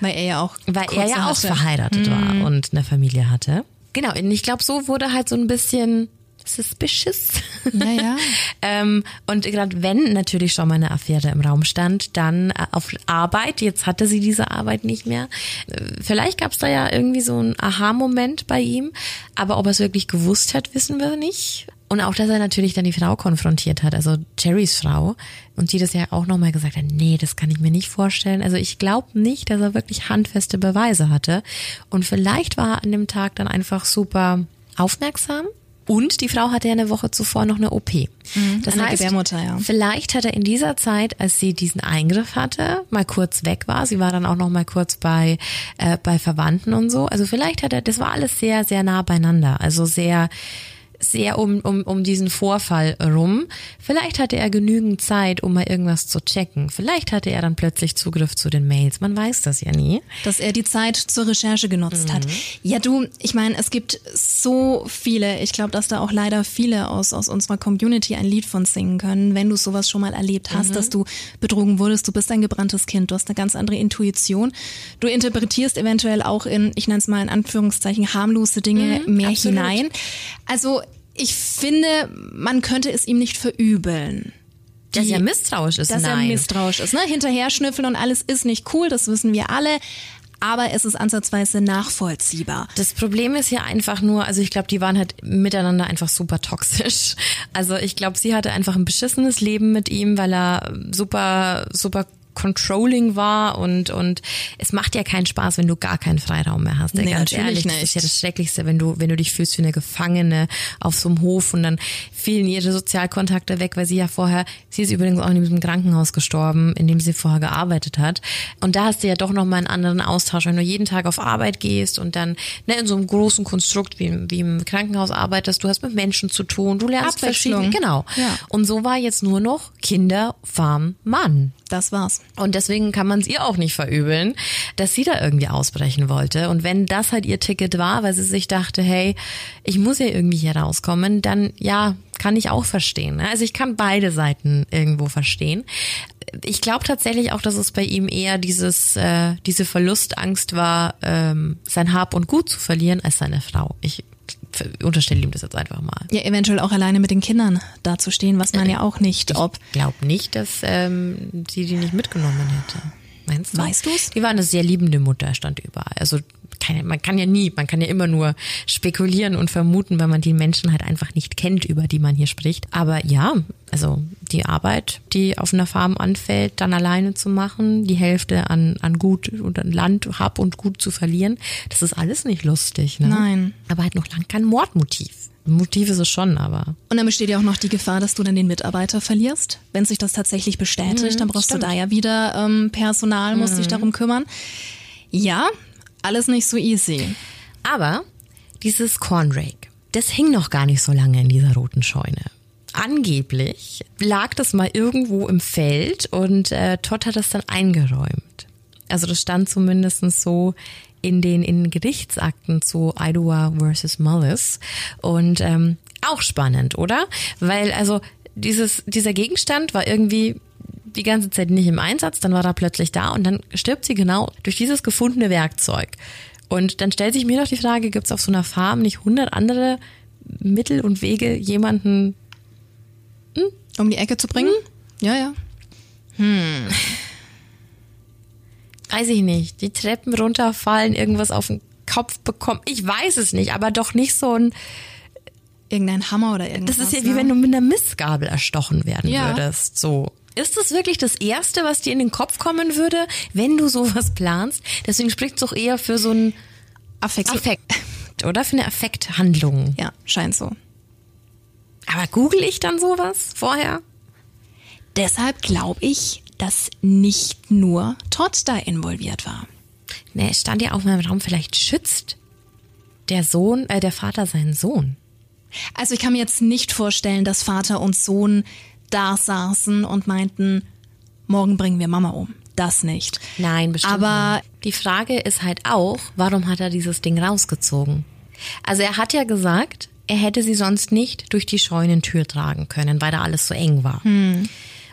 Weil er ja auch Weil er ja auch verheiratet war und eine Familie hatte. Genau, und ich glaube, so wurde halt so ein bisschen suspicious. Ja, ja. *laughs* ähm, und gerade wenn natürlich schon mal eine Affäre im Raum stand, dann äh, auf Arbeit, jetzt hatte sie diese Arbeit nicht mehr. Äh, Vielleicht gab es da ja irgendwie so einen Aha-Moment bei ihm, aber ob er es wirklich gewusst hat, wissen wir nicht. Und auch, dass er natürlich dann die Frau konfrontiert hat, also Jerrys Frau, und die das ja auch nochmal gesagt hat, nee, das kann ich mir nicht vorstellen. Also ich glaube nicht, dass er wirklich handfeste Beweise hatte. Und vielleicht war er an dem Tag dann einfach super aufmerksam. Und die Frau hatte ja eine Woche zuvor noch eine OP. das an der heißt, Gebärmutter, ja. vielleicht hat er in dieser Zeit, als sie diesen Eingriff hatte, mal kurz weg war. Sie war dann auch noch mal kurz bei äh, bei Verwandten und so. Also vielleicht hat er, das war alles sehr sehr nah beieinander. Also sehr sehr um, um, um diesen Vorfall rum. Vielleicht hatte er genügend Zeit, um mal irgendwas zu checken. Vielleicht hatte er dann plötzlich Zugriff zu den Mails. Man weiß das ja nie. dass er die Zeit zur Recherche genutzt hat. Ja, du, ich meine, es gibt so viele, ich glaube, dass da auch leider viele aus, aus unserer Community ein Lied von singen können, wenn du sowas schon mal erlebt hast, dass du betrogen wurdest, du bist ein gebranntes Kind, du hast eine ganz andere Intuition. Du interpretierst eventuell auch in, ich nenne es mal in Anführungszeichen, harmlose Dinge mehr absolut. hinein. Also ich finde, man könnte es ihm nicht verübeln. Dass Die- er misstrauisch ist, dass nein. er misstrauisch ist. Ne? Hinterher schnüffeln und alles ist nicht cool, das wissen wir alle. Aber es ist ansatzweise nachvollziehbar. Das Problem ist ja einfach nur, also ich glaube, die waren halt miteinander einfach super toxisch. Also ich glaube, sie hatte einfach ein beschissenes Leben mit ihm, weil er super, super controlling war und und es macht ja keinen Spaß, wenn du gar keinen Freiraum mehr hast. ey, Nee, ganz natürlich ehrlich, das ist nicht. ja das Schrecklichste, wenn du wenn du dich fühlst wie eine Gefangene auf so einem Hof und dann fielen ihre Sozialkontakte weg, weil sie ja vorher, sie ist übrigens auch in diesem Krankenhaus gestorben, in dem sie vorher gearbeitet hat. Und da hast du ja doch noch mal einen anderen Austausch, wenn du jeden Tag auf Arbeit gehst und dann ne, in so einem großen Konstrukt wie, im- wie im Krankenhaus arbeitest, du hast mit Menschen zu tun, du lernst verschiedene, genau. Ja. Und so war jetzt nur noch Kinder, Farm, Mann. Das war's. Und deswegen kann man es ihr auch nicht verübeln, dass sie da irgendwie ausbrechen wollte. Und wenn das halt ihr Ticket war, weil sie sich dachte, hey, ich muss ja irgendwie hier rauskommen, dann ja, kann ich auch verstehen. ne? Also ich kann beide Seiten irgendwo verstehen. Ich glaube tatsächlich auch, dass es bei ihm eher dieses, äh, diese Verlustangst war, ähm, sein Hab und Gut zu verlieren, als seine Frau. Ich unterstelle ihm das jetzt einfach mal. Ja, eventuell auch alleine mit den Kindern dazustehen, was man ja auch nicht, ob. Ich glaube nicht, dass ähm, sie die nicht mitgenommen hätte. Meinst du? Weißt du's? Die war eine sehr liebende Mutter, stand überall. Also keine, man kann ja nie, man kann ja immer nur spekulieren und vermuten, weil man die Menschen halt einfach nicht kennt, über die man hier spricht. Aber ja, also die Arbeit, die auf einer Farm anfällt, dann alleine zu machen, die Hälfte an, an Gut und an Land, Hab und Gut zu verlieren, das ist alles nicht lustig. Ne? Nein. Aber halt noch lang kein Mordmotiv. Motiv ist es schon, aber Und dann besteht ja auch noch die Gefahr, dass du dann den Mitarbeiter verlierst. Wenn sich das tatsächlich bestätigt, dann brauchst stimmt. du da ja wieder ähm, Personal, musst dich darum kümmern. Ja, alles nicht so easy. Aber dieses Cornrake, das hing noch gar nicht so lange in dieser roten Scheune. Angeblich lag das mal irgendwo im Feld und äh, Todd hat das dann eingeräumt. Also das stand zumindest so in den, in Gerichtsakten zu Idaho versus Mullis. Und ähm, auch spannend, oder? Weil also dieses, dieser Gegenstand war irgendwie die ganze Zeit nicht im Einsatz, dann war er plötzlich da und dann stirbt sie genau durch dieses gefundene Werkzeug. Und dann stellt sich mir doch die Frage, gibt es auf so einer Farm nicht hundert andere Mittel und Wege, jemanden Um die Ecke zu bringen? Ja, ja. Weiß ich nicht, die Treppen runterfallen, irgendwas auf den Kopf bekommen. Ich weiß es nicht, aber doch nicht so ein. Irgendein Hammer oder irgendwas. Das ist ja wie ne? wenn du mit einer Mistgabel erstochen werden Ja. würdest. So. Ist das wirklich das Erste, was dir in den Kopf kommen würde, wenn du sowas planst? Deswegen spricht es doch eher für so ein Affekt. Affekt, oder? Für eine Affekthandlung. Ja, scheint so. Aber google ich dann sowas vorher? Deshalb glaube ich, dass nicht nur Todd da involviert war. Ne, es stand ja auch mal im Raum, vielleicht schützt der Sohn, äh, der Vater seinen Sohn. Also ich kann mir jetzt nicht vorstellen, dass Vater und Sohn da saßen und meinten, morgen bringen wir Mama um. Das nicht. Nein, bestimmt Aber- nicht. Die Frage ist halt auch, warum hat er dieses Ding rausgezogen? Also er hat ja gesagt, er hätte sie sonst nicht durch die Scheunentür tragen können, weil da alles so eng war.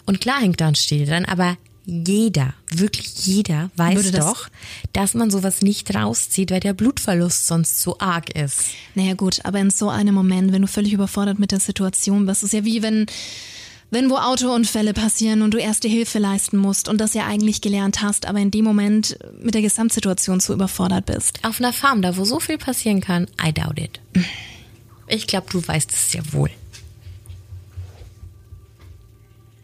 Und klar hängt da ein Stiel dran, aber jeder, wirklich jeder weiß das- doch, dass man sowas nicht rauszieht, weil der Blutverlust sonst so arg ist. Naja gut, aber in so einem Moment, wenn du völlig überfordert mit der Situation bist, ist ja wie wenn, wenn wo Autounfälle passieren und du erste Hilfe leisten musst und das ja eigentlich gelernt hast, aber in dem Moment mit der Gesamtsituation zu überfordert bist. Auf einer Farm, da wo so viel passieren kann, I doubt it. Ich glaube, du weißt es sehr wohl.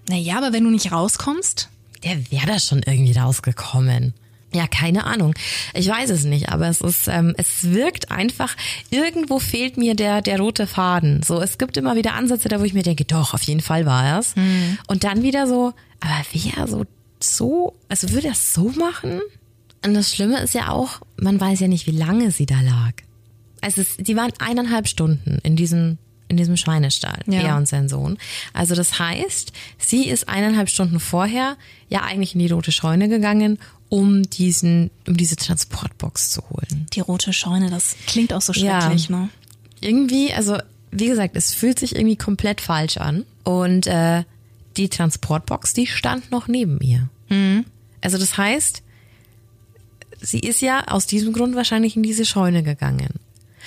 Naja, aber wenn du nicht rauskommst, Der wäre da schon irgendwie rausgekommen. Ja, keine Ahnung. Ich weiß es nicht, aber es ist, ähm, es wirkt einfach, irgendwo fehlt mir der, der rote Faden. So, es gibt immer wieder Ansätze da, wo ich mir denke, doch, auf jeden Fall war es. Und dann wieder so, aber wer so, so, also würde er es so machen? Und das Schlimme ist ja auch, man weiß ja nicht, wie lange sie da lag. Also es, die waren eineinhalb Stunden in diesem in diesem Schweinestall, Ja. er und sein Sohn. Also das heißt, sie ist eineinhalb Stunden vorher ja eigentlich in die rote Scheune gegangen, um diesen, um diese Transportbox zu holen. die rote Scheune, das klingt auch so Ja. schrecklich, ne? Irgendwie, also wie gesagt, es fühlt sich irgendwie komplett falsch an. Und äh, die Transportbox, die stand noch neben ihr. Also das heißt, sie ist ja aus diesem Grund wahrscheinlich in diese Scheune gegangen.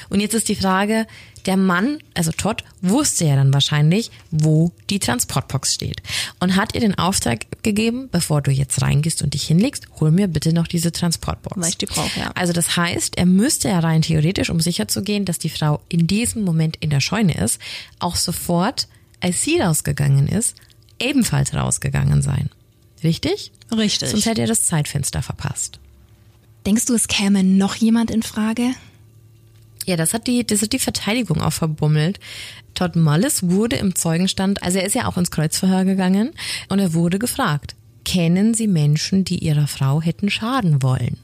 Und jetzt ist die Frage, der Mann, also Todd, wusste ja dann wahrscheinlich, wo die Transportbox steht. Und hat ihr den Auftrag gegeben, bevor du jetzt reingehst und dich hinlegst, hol mir bitte noch diese Transportbox. Weil ich die brauche, ja. Also das heißt, er müsste ja rein theoretisch, um sicher zu gehen, dass die Frau in diesem Moment in der Scheune ist, auch sofort, als sie rausgegangen ist, ebenfalls rausgegangen sein. Richtig? Richtig. Sonst hätte er das Zeitfenster verpasst. Denkst du, es käme noch jemand in Frage? Ja, das hat die, das hat die Verteidigung auch verbummelt. Todd Mullis wurde im Zeugenstand, also er ist ja auch ins Kreuzverhör gegangen und er wurde gefragt, kennen Sie Menschen, die ihrer Frau hätten schaden wollen?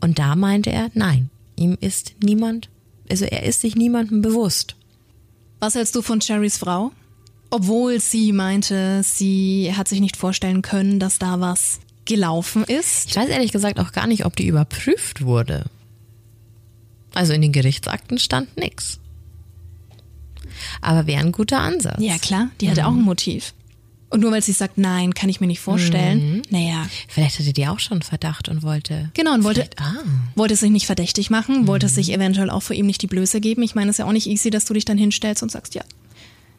Und da meinte er, nein, ihm ist niemand, also er ist sich niemandem bewusst. Was hältst du von Cherrys Frau? Obwohl sie meinte, sie hat sich nicht vorstellen können, dass da was gelaufen ist. Ich weiß ehrlich gesagt auch gar nicht, ob die überprüft wurde. Also in den Gerichtsakten stand nix. Aber wäre ein guter Ansatz. Ja, klar, die hatte auch ein Motiv. Und nur weil sie sagt, nein, kann ich mir nicht vorstellen. Naja, Vielleicht hatte die auch schon Verdacht und wollte. genau, und wollte, ah. wollte sich nicht verdächtig machen, wollte sich eventuell auch vor ihm nicht die Blöße geben. Ich meine, es ist ja auch nicht easy, dass du dich dann hinstellst und sagst, ja,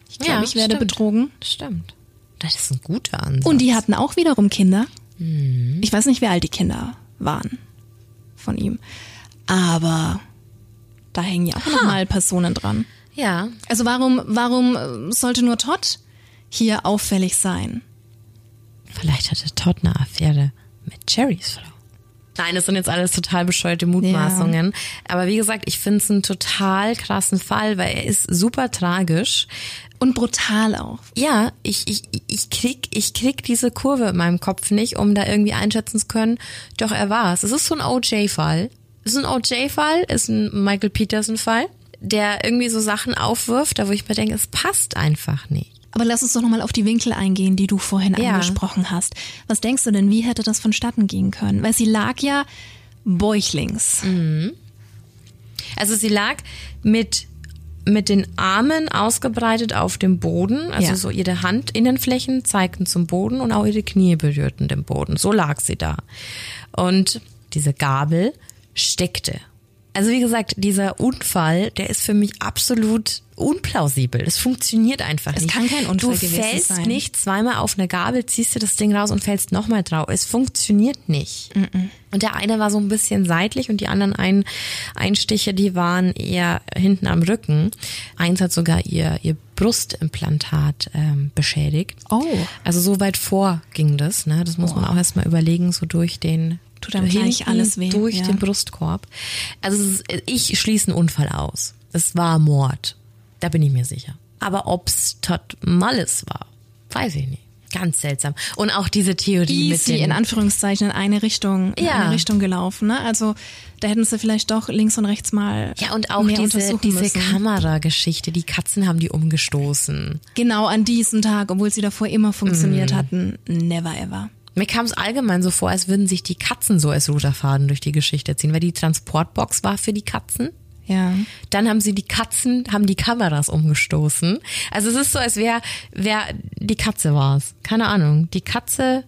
ich glaube, Ja, ich werde stimmt. betrogen. Stimmt. Das ist ein guter Ansatz. Und die hatten auch wiederum Kinder. Ich weiß nicht, wie alt die Kinder waren von ihm. Aber da hängen ja auch noch mal Personen dran. ja, Also warum, warum äh, sollte nur Todd hier auffällig sein? vielleicht hatte Todd eine Affäre mit Cherrys Frau. Nein, das sind jetzt alles total bescheuerte Mutmaßungen. Aber wie gesagt, ich finde es einen total krassen Fall, weil er ist super tragisch. Und brutal auch. Ja, ich, ich, ich krieg, ich krieg diese Kurve in meinem Kopf nicht, um da irgendwie einschätzen zu können. Doch er war es. Es ist so ein OJ-Fall. Ist ein OJ-Fall, ist ein Michael Peterson-Fall, der irgendwie so Sachen aufwirft, da wo ich mir denke, es passt einfach nicht. Aber lass uns doch nochmal auf die Winkel eingehen, die du vorhin Ja. angesprochen hast. Was denkst du denn, wie hätte das vonstatten gehen können? Weil sie lag ja bäuchlings. Also sie lag mit mit den Armen ausgebreitet auf dem Boden, also Ja. so ihre Handinnenflächen zeigten zum Boden und auch ihre Knie berührten den Boden. So lag sie da. Und diese Gabel steckte. Also wie gesagt, dieser Unfall, der ist für mich absolut unplausibel. Das funktioniert einfach Es nicht. kann kein Unfall du gewesen fällst sein. nicht zweimal auf eine Gabel, ziehst du das Ding raus und fällst nochmal drauf. Es funktioniert nicht. Und der eine war so ein bisschen seitlich und die anderen ein, Einstiche, die waren eher hinten am Rücken. Eins hat sogar ihr, ihr Brustimplantat ähm, beschädigt. Oh. Also so weit vor ging das, ne? Das muss man auch erstmal überlegen, so durch den Tut einem gleich alles weh, durch ja. den Brustkorb. Also es ist, ich schließe einen Unfall aus. Es war Mord. Da bin ich mir sicher. Aber ob's Todd Mullis war, weiß ich nicht. Ganz seltsam. Und auch diese Theorie mit Easy, den in Anführungszeichen, in eine Richtung, in Ja. eine Richtung gelaufen. Ne? Also da hätten sie vielleicht doch links und rechts mal ja, und auch mehr diese, diese. Kamerageschichte. Die Katzen haben die umgestoßen. Genau an diesem Tag, obwohl sie davor immer funktioniert Mhm. hatten. Never ever. Mir kam es allgemein so vor, als würden sich die Katzen so als roter Faden durch die Geschichte ziehen, weil die Transportbox war für die Katzen. Ja. Dann haben sie die Katzen, haben die Kameras umgestoßen. Also es ist so, als wäre wär die Katze war's. Keine Ahnung. Die Katze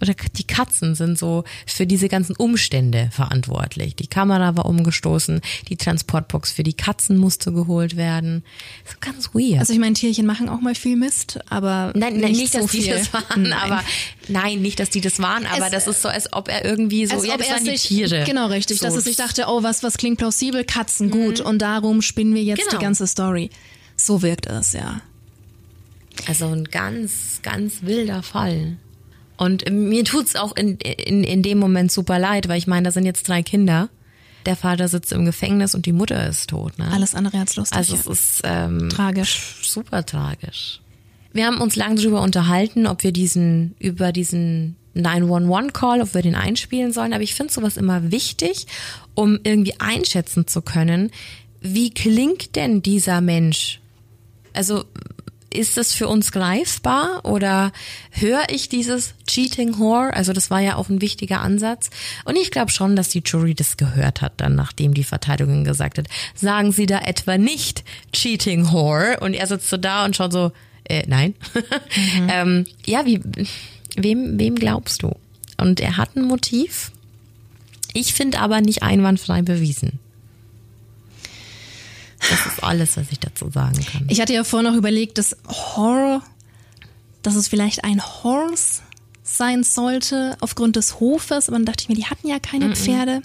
oder die Katzen sind so für diese ganzen Umstände verantwortlich. Die Kamera war umgestoßen, die Transportbox für die Katzen musste geholt werden. So ganz weird. Also ich meine, Tierchen machen auch mal viel Mist, aber Nein, nein, nicht, nicht, so dass die viel. das waren, Nein. aber nein, nicht, dass die das waren, aber Es- das ist so, als ob er irgendwie so, ja, ob das er waren die sich, Tiere. Genau, richtig. So, dass er sich dachte, oh, was, was klingt plausibel, Katzen, gut. Und darum spinnen wir jetzt Genau. die ganze Story. So wirkt es, ja. Also ein ganz, ganz wilder Fall. Und mir tut's auch in, in, in dem Moment super leid, weil ich meine, da sind jetzt drei Kinder. Der Vater sitzt im Gefängnis und die Mutter ist tot. Ne? Alles andere als lustig. Also es ist ähm, Tragisch. super tragisch. Wir haben uns lange darüber unterhalten, ob wir diesen über diesen 911-Call, ob wir den einspielen sollen. Aber ich finde sowas immer wichtig, um irgendwie einschätzen zu können, wie klingt denn dieser Mensch? Also ist das für uns greifbar oder höre ich dieses Cheating Whore? Also das war ja auch ein wichtiger Ansatz. Und ich glaube schon, dass die Jury das gehört hat, dann nachdem die Verteidigung gesagt hat, sagen Sie da etwa nicht Cheating Whore? Und er sitzt so da und schaut so, äh, nein. *laughs* ähm, ja, wie, wem, wem glaubst du? Und er hat ein Motiv. Ich finde aber nicht einwandfrei bewiesen. Das ist alles, was ich dazu sagen kann. Ich hatte ja vorher noch überlegt, dass Horror, dass es vielleicht ein Horse sein sollte aufgrund des Hofes, aber dann dachte ich mir, die hatten ja keine Pferde.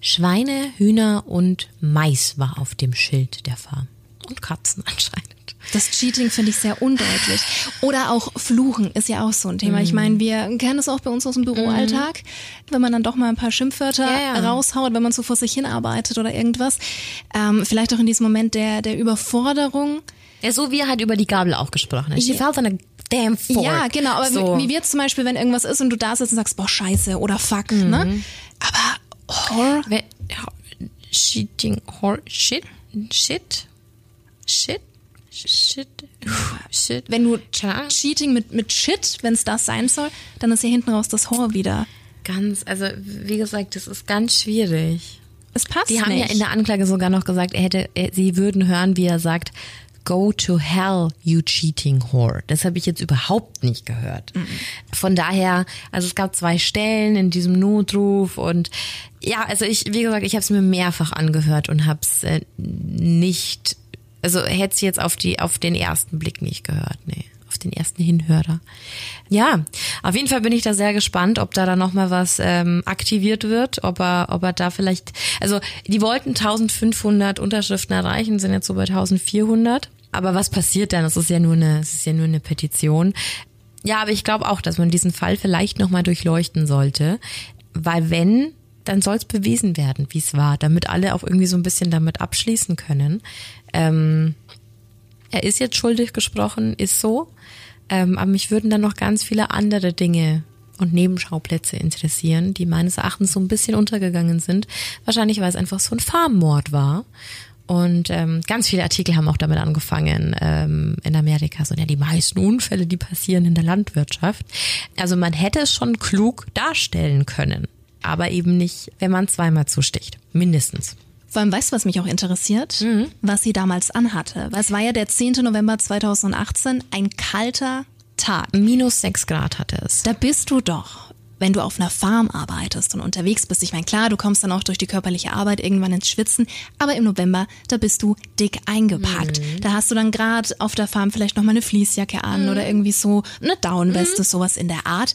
Schweine, Hühner und Mais war auf dem Schild der Farm. Und Katzen *laughs* anscheinend. Das Cheating finde ich sehr undeutlich. Oder auch Fluchen ist ja auch so ein Thema. Ich Mhm. meine, wir kennen es auch bei uns aus dem Büroalltag, wenn man dann doch mal ein paar Schimpfwörter Ja, ja. raushaut, wenn man so vor sich hinarbeitet oder irgendwas. Ähm, vielleicht auch in diesem Moment der, der Überforderung. Ja, so wie er halt über die Gabel auch gesprochen hat. She Ja. felt on a damn fork. Ja, genau. Aber so. wie, wie wird zum Beispiel, wenn irgendwas ist und du da sitzt und sagst, boah, scheiße oder fuck, Mhm. ne? Aber Horror, Cheating, hor, shit, shit, shit, shit, shit. wenn du. Cheating mit, mit Shit, wenn es das sein soll, dann ist hier hinten raus das Horror wieder. Ganz, also wie gesagt, das ist ganz schwierig. Es passt Die haben nicht. ja in der Anklage sogar noch gesagt, er hätte, er, sie würden hören, wie er sagt, Go to hell, you cheating whore. Das habe ich jetzt überhaupt nicht gehört. Von daher, also es gab zwei Stellen in diesem Notruf und ja, also ich, wie gesagt, ich habe es mir mehrfach angehört und habe es äh, nicht, also hätte es jetzt auf die, auf den ersten Blick nicht gehört, nee, auf den ersten Hinhörer. Ja, auf jeden Fall bin ich da sehr gespannt, ob da dann noch mal was ähm, aktiviert wird, ob er, ob er da vielleicht, also die wollten 1500 Unterschriften erreichen, sind jetzt so bei 1400. Aber was passiert dann? Es ist ja nur eine, es ist ja nur eine Petition. Ja, aber ich glaube auch, dass man diesen Fall vielleicht noch mal durchleuchten sollte, weil wenn, dann soll es bewiesen werden, wie es war, damit alle auch irgendwie so ein bisschen damit abschließen können. Ähm, er ist jetzt schuldig gesprochen, ist so. Ähm, aber mich würden dann noch ganz viele andere Dinge und Nebenschauplätze interessieren, die meines Erachtens so ein bisschen untergegangen sind. Wahrscheinlich, weil es einfach so ein Farmmord war. Und ähm, ganz viele Artikel haben auch damit angefangen ähm, in Amerika. So, ja, die meisten Unfälle, die passieren in der Landwirtschaft. Also man hätte es schon klug darstellen können. Aber eben nicht, wenn man zweimal zusticht. Mindestens. Vor allem, weißt du, was mich auch interessiert? Mhm. Was sie damals anhatte. Weil es war ja der 10. November 2018, ein kalter Tag. Minus sechs Grad hatte es. Da bist du doch, wenn du auf einer Farm arbeitest und unterwegs bist. Ich meine, klar, du kommst dann auch durch die körperliche Arbeit irgendwann ins Schwitzen, aber im November, da bist du dick eingepackt. Da hast du dann gerade auf der Farm vielleicht nochmal eine Fließjacke an oder irgendwie so eine Downweste, sowas in der Art.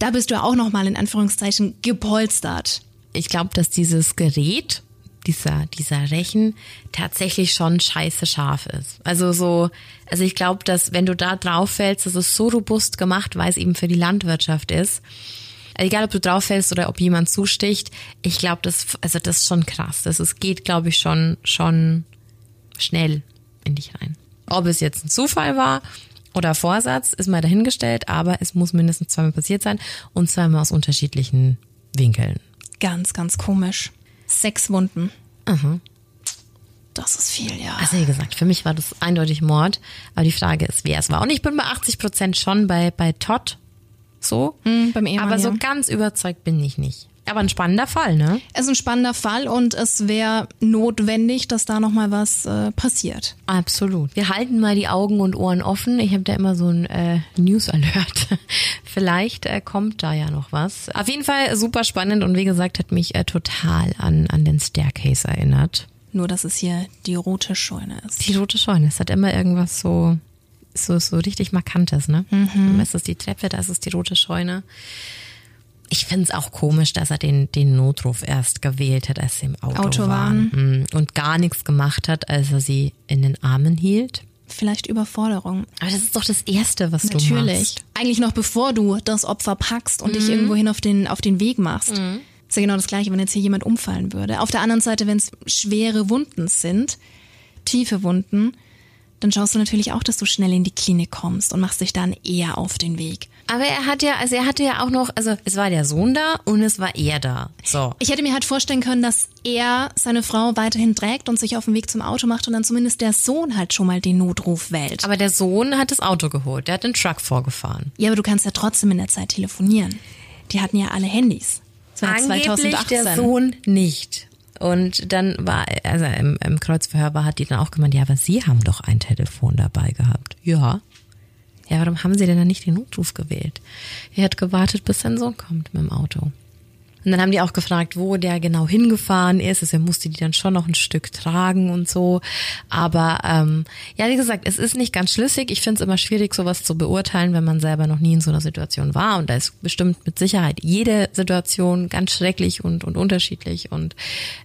Da bist du ja auch nochmal in Anführungszeichen gepolstert. ich glaube, dass dieses Gerät, dieser, dieser Rechen, tatsächlich schon scheiße scharf ist. Also so, also ich glaube, dass wenn du da drauf fällst, das ist so robust gemacht, weil es eben für die Landwirtschaft ist. Egal, ob du drauf fällst oder ob jemand zusticht, ich glaube, das, also das ist schon krass. Das ist, geht, glaube ich, schon, schon schnell in dich rein. Ob es jetzt ein Zufall war oder Vorsatz, ist mal dahingestellt, aber es muss mindestens zweimal passiert sein und zweimal aus unterschiedlichen Winkeln. Ganz, ganz komisch. Sechs Wunden. Das ist viel, ja. Also wie gesagt, für mich war das eindeutig Mord, aber die Frage ist, wer es war. Und ich bin bei 80 Prozent schon bei, bei Todd so. Hm, Beim Ehemann, aber so ja. ganz überzeugt bin ich nicht. Aber ein spannender Fall, ne? Es ist ein spannender Fall und es wäre notwendig, dass da nochmal was äh, passiert. Absolut. Wir halten mal die Augen und Ohren offen. Ich habe da immer so ein äh, News Alert. *laughs* Vielleicht äh, kommt da ja noch was. Auf jeden Fall super spannend und wie gesagt hat mich äh, total an an den Staircase erinnert. Nur, dass es hier die rote Scheune ist. Die rote Scheune. Es hat immer irgendwas so so so richtig markantes, ne? Mhm. Ist es die Treppe, da ist es die rote Scheune. Ich finde es auch komisch, dass er den, den Notruf erst gewählt hat, als sie im Auto, Auto waren. Mhm. Und gar nichts gemacht hat, als er sie in den Armen hielt. Vielleicht Überforderung. Aber das ist doch das Erste, was du Natürlich. machst. Eigentlich noch bevor du das Opfer packst und dich irgendwohin auf den, auf den Weg machst. Ist ja genau das Gleiche, wenn jetzt hier jemand umfallen würde. Auf der anderen Seite, wenn es schwere Wunden sind, tiefe Wunden, dann schaust du natürlich auch, dass du schnell in die Klinik kommst und machst dich dann eher auf den Weg. Aber er hat ja, also er hatte ja auch noch, also es war der Sohn da und es war er da. So. Ich hätte mir halt vorstellen können, dass er seine Frau weiterhin trägt und sich auf den Weg zum Auto macht und dann zumindest der Sohn halt schon mal den Notruf wählt. Aber der Sohn hat das Auto geholt, der hat den Truck vorgefahren. ja, aber du kannst ja trotzdem in der Zeit telefonieren. Die hatten ja alle Handys. Das war Angeblich 2018. der Sohn nicht. Und dann war, also im, im Kreuzverhör war, hat die dann auch gemeint, ja, aber Sie haben doch ein Telefon dabei gehabt. Ja. Ja, warum haben Sie denn dann nicht den Notruf gewählt? Er hat gewartet, bis sein Sohn kommt mit dem Auto. Und dann haben die auch gefragt, wo der genau hingefahren ist. Also er musste die dann schon noch ein Stück tragen und so. Aber ähm, ja, wie gesagt, es ist nicht ganz schlüssig. Ich finde es immer schwierig, sowas zu beurteilen, wenn man selber noch nie in so einer Situation war. Und da ist bestimmt mit Sicherheit jede Situation ganz schrecklich und, und unterschiedlich und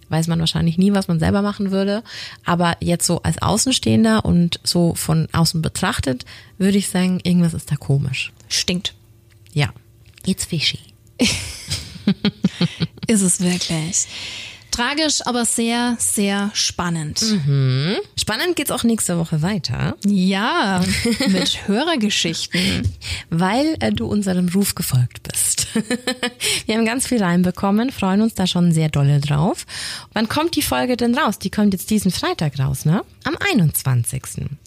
weiß man wahrscheinlich nie, was man selber machen würde. Aber jetzt so als Außenstehender und so von außen betrachtet, würde ich sagen, irgendwas ist da komisch. Stinkt. Ja. It's fishy. *laughs* Ist es wirklich. Tragisch, aber sehr, sehr spannend. Spannend geht's auch nächste Woche weiter. Ja, *laughs* mit Hörergeschichten. weil äh, du unserem Ruf gefolgt bist. *laughs* Wir haben ganz viel reinbekommen, freuen uns da schon sehr dolle drauf. Wann kommt die Folge denn raus? Die kommt jetzt diesen Freitag raus, ne? Am 21.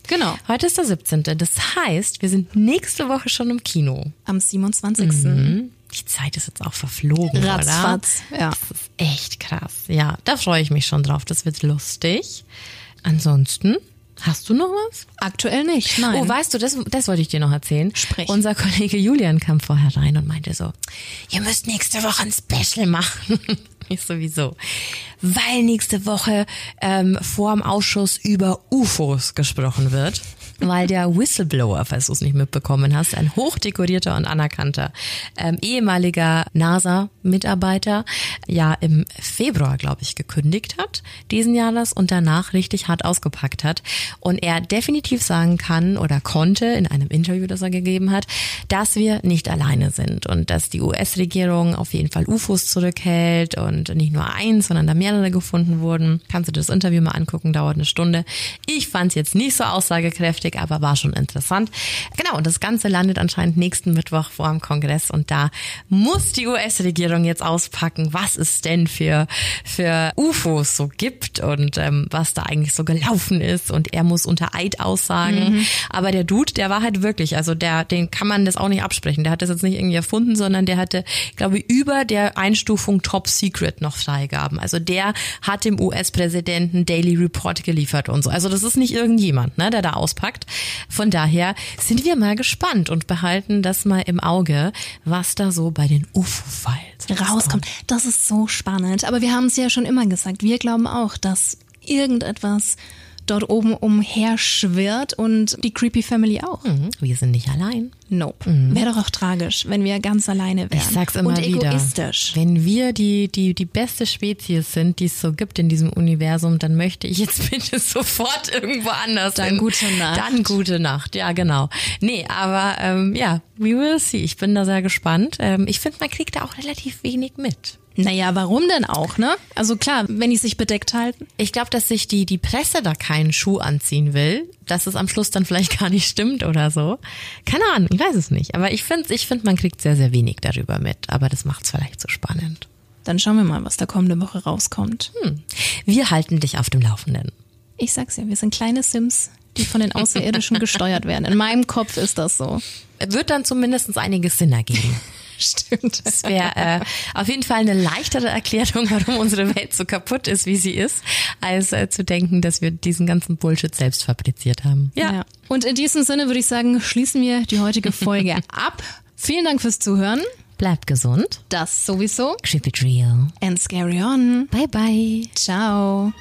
Genau. Heute ist der 17. Das heißt, wir sind nächste Woche schon im Kino. Am 27. Mhm. Die Zeit ist jetzt auch verflogen, oder? Ratzfatz, ja. Das ist echt krass. Ja, da freue ich mich schon drauf. Das wird lustig. Ansonsten, hast du noch was? Aktuell nicht, nein. Oh, weißt du, das, das wollte ich dir noch erzählen. Sprich. Unser Kollege Julian kam vorher rein und meinte so, ihr müsst nächste Woche ein Special machen. *laughs* Ich sowieso. Weil nächste Woche ähm, vor dem Ausschuss über UFOs gesprochen wird. Weil der Whistleblower, falls du es nicht mitbekommen hast, ein hochdekorierter und anerkannter ähm, ehemaliger NASA-Mitarbeiter, ja im Februar, glaube ich, gekündigt hat, diesen Jahres und danach richtig hart ausgepackt hat. Und er definitiv sagen kann oder konnte in einem Interview, das er gegeben hat, dass wir nicht alleine sind und dass die US-Regierung auf jeden Fall UFOs zurückhält und nicht nur eins, sondern da mehrere gefunden wurden. Kannst du das Interview mal angucken, dauert eine Stunde. Ich fand es jetzt nicht so aussagekräftig, aber war schon interessant. Genau, und das Ganze landet anscheinend nächsten Mittwoch vor dem Kongress und da muss die US-Regierung jetzt auspacken, was es denn für, für UFOs so gibt und ähm, was da eigentlich so gelaufen ist und er muss unter Eid aussagen. Aber der Dude, der war halt wirklich, also der, den kann man das auch nicht absprechen. Der hat das jetzt nicht irgendwie erfunden, sondern der hatte, glaube ich, über der Einstufung Top Secret noch Freigaben. Also der hat dem US-Präsidenten Daily Report geliefert und so. Also das ist nicht irgendjemand, ne, der da auspackt. Von daher sind wir mal gespannt und behalten das mal im Auge, was da so bei den UFO-Files rauskommt. Das ist so spannend. Aber wir haben es ja schon immer gesagt. Wir glauben auch, dass irgendetwas dort oben umherschwirrt und die Creepy Family auch. Mhm, Wir sind nicht allein. Nope. Wäre doch auch tragisch, wenn wir ganz alleine wären. Ich sag's immer und wieder. egoistisch. Wenn wir die, die, die beste Spezies sind, die es so gibt in diesem Universum, dann möchte ich jetzt *laughs* bitte sofort irgendwo anders Dann hin. gute Nacht. Dann gute Nacht, ja genau. Nee, aber ähm, ja, we will see. Ich bin da sehr gespannt. Ähm, ich finde, man kriegt da auch relativ wenig mit. Naja, warum denn auch, ne? Also klar, wenn die sich bedeckt halten. Ich glaube, dass sich die, die Presse da keinen Schuh anziehen will, dass es am Schluss dann vielleicht *laughs* gar nicht stimmt oder so. Keine Ahnung, ich weiß es nicht. Aber ich finde, ich find, man kriegt sehr, sehr wenig darüber mit. Aber das macht's vielleicht so spannend. Dann schauen wir mal, was da kommende Woche rauskommt. Hm. Wir halten dich auf dem Laufenden. Ich sag's ja, wir sind kleine Sims, die von den Außerirdischen gesteuert werden. In meinem Kopf ist das so. Wird dann zumindest einiges Sinn ergeben. *laughs* *laughs* Stimmt. Das wäre äh, auf jeden Fall eine leichtere Erklärung, warum unsere Welt so kaputt ist, wie sie ist, als äh, zu denken, dass wir diesen ganzen Bullshit selbst fabriziert haben. Ja. Und in diesem Sinne würde ich sagen, schließen wir die heutige *laughs* Folge ab. Vielen Dank fürs Zuhören. Bleibt gesund. Das sowieso. Keep it real. And scary on. Bye bye. Ciao.